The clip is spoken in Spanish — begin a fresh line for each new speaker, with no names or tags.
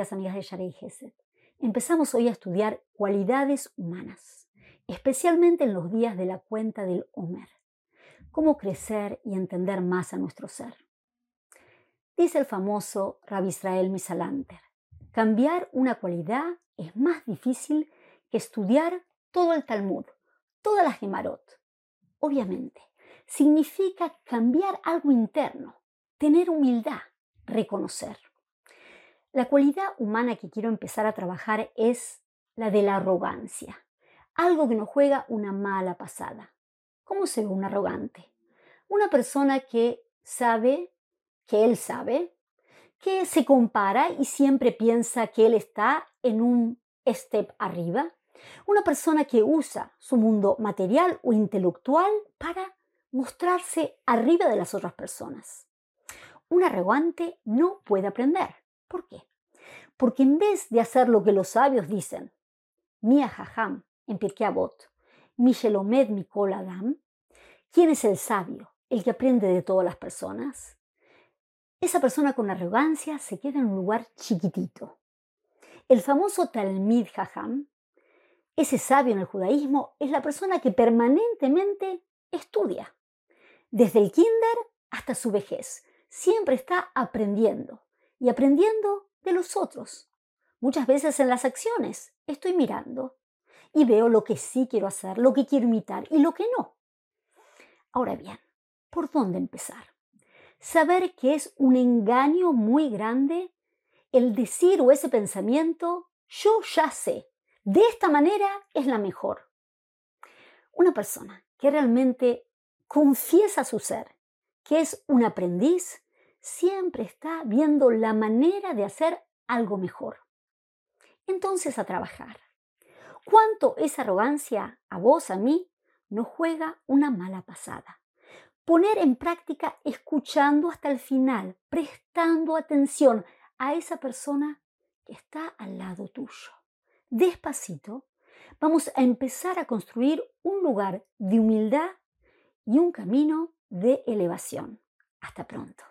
amigas de Sharei Gesed. Empezamos hoy a estudiar cualidades humanas, especialmente en los días de la cuenta del Homer. Cómo crecer y entender más a nuestro ser. Dice el famoso Rabbi Israel Misalanter, cambiar una cualidad es más difícil que estudiar todo el Talmud, todas las Gemarot. Obviamente, significa cambiar algo interno, tener humildad, reconocer. La cualidad humana que quiero empezar a trabajar es la de la arrogancia, algo que nos juega una mala pasada. ¿Cómo se ve un arrogante? Una persona que sabe que él sabe, que se compara y siempre piensa que él está en un step arriba. Una persona que usa su mundo material o intelectual para mostrarse arriba de las otras personas. Un arrogante no puede aprender. ¿Por qué? Porque en vez de hacer lo que los sabios dicen, Mia Jajam en Pirkei Avot, Mishelomed Mikol Adam, ¿quién es el sabio? El que aprende de todas las personas. Esa persona con arrogancia se queda en un lugar chiquitito. El famoso Talmid Jajam, ese sabio en el judaísmo, es la persona que permanentemente estudia, desde el kinder hasta su vejez. Siempre está aprendiendo y aprendiendo de los otros. Muchas veces en las acciones estoy mirando y veo lo que sí quiero hacer, lo que quiero imitar y lo que no. Ahora bien, ¿por dónde empezar? Saber que es un engaño muy grande el decir o ese pensamiento, yo ya sé, de esta manera es la mejor. Una persona que realmente confiesa su ser, que es un aprendiz, siempre está viendo la manera de hacer algo mejor. Entonces a trabajar. ¿Cuánto esa arrogancia a vos, a mí, nos juega una mala pasada? Poner en práctica escuchando hasta el final, prestando atención a esa persona que está al lado tuyo. Despacito, vamos a empezar a construir un lugar de humildad y un camino de elevación. Hasta pronto.